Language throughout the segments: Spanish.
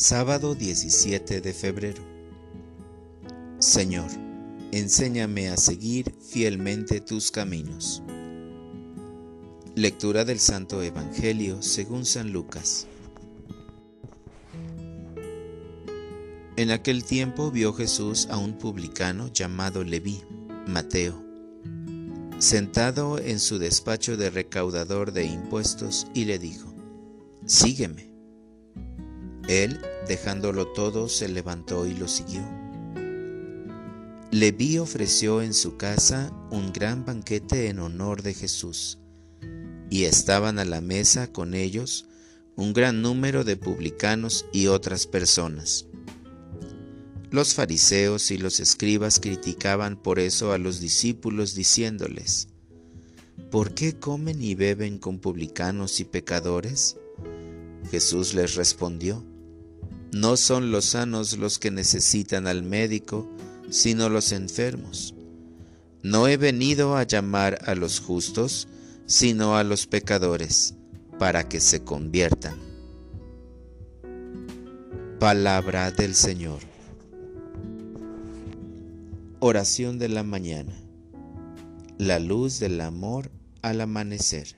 Sábado 17 de febrero. Señor, enséñame a seguir fielmente tus caminos. Lectura del Santo Evangelio según San Lucas. En aquel tiempo vio Jesús a un publicano llamado Leví, Mateo, sentado en su despacho de recaudador de impuestos y le dijo, Sígueme. Él, dejándolo todo, se levantó y lo siguió. Leví ofreció en su casa un gran banquete en honor de Jesús, y estaban a la mesa con ellos un gran número de publicanos y otras personas. Los fariseos y los escribas criticaban por eso a los discípulos diciéndoles, ¿por qué comen y beben con publicanos y pecadores? Jesús les respondió, no son los sanos los que necesitan al médico, sino los enfermos. No he venido a llamar a los justos, sino a los pecadores, para que se conviertan. Palabra del Señor. Oración de la mañana. La luz del amor al amanecer.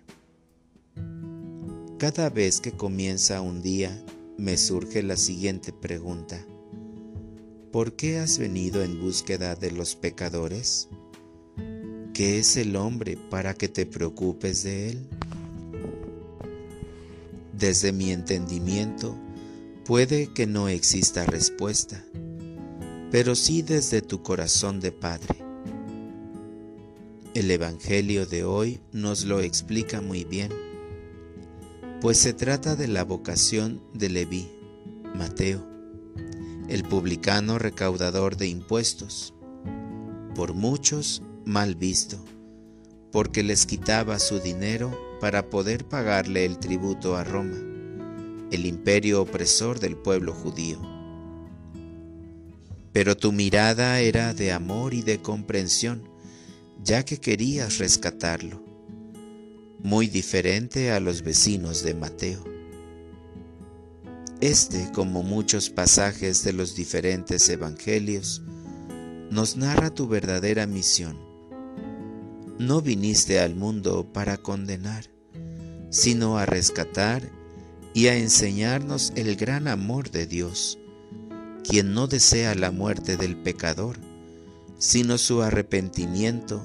Cada vez que comienza un día, me surge la siguiente pregunta. ¿Por qué has venido en búsqueda de los pecadores? ¿Qué es el hombre para que te preocupes de él? Desde mi entendimiento, puede que no exista respuesta, pero sí desde tu corazón de Padre. El Evangelio de hoy nos lo explica muy bien pues se trata de la vocación de Leví, Mateo, el publicano recaudador de impuestos, por muchos mal visto, porque les quitaba su dinero para poder pagarle el tributo a Roma, el imperio opresor del pueblo judío. Pero tu mirada era de amor y de comprensión, ya que querías rescatarlo muy diferente a los vecinos de Mateo. Este, como muchos pasajes de los diferentes evangelios, nos narra tu verdadera misión. No viniste al mundo para condenar, sino a rescatar y a enseñarnos el gran amor de Dios, quien no desea la muerte del pecador, sino su arrepentimiento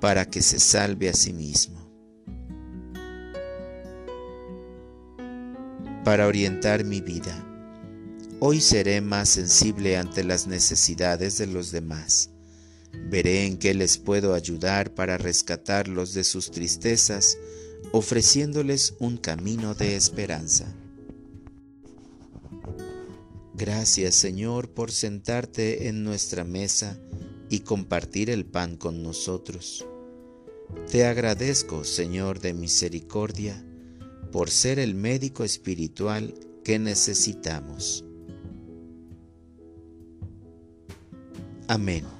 para que se salve a sí mismo. Para orientar mi vida. Hoy seré más sensible ante las necesidades de los demás. Veré en qué les puedo ayudar para rescatarlos de sus tristezas, ofreciéndoles un camino de esperanza. Gracias Señor por sentarte en nuestra mesa y compartir el pan con nosotros. Te agradezco, Señor de misericordia, por ser el médico espiritual que necesitamos. Amén.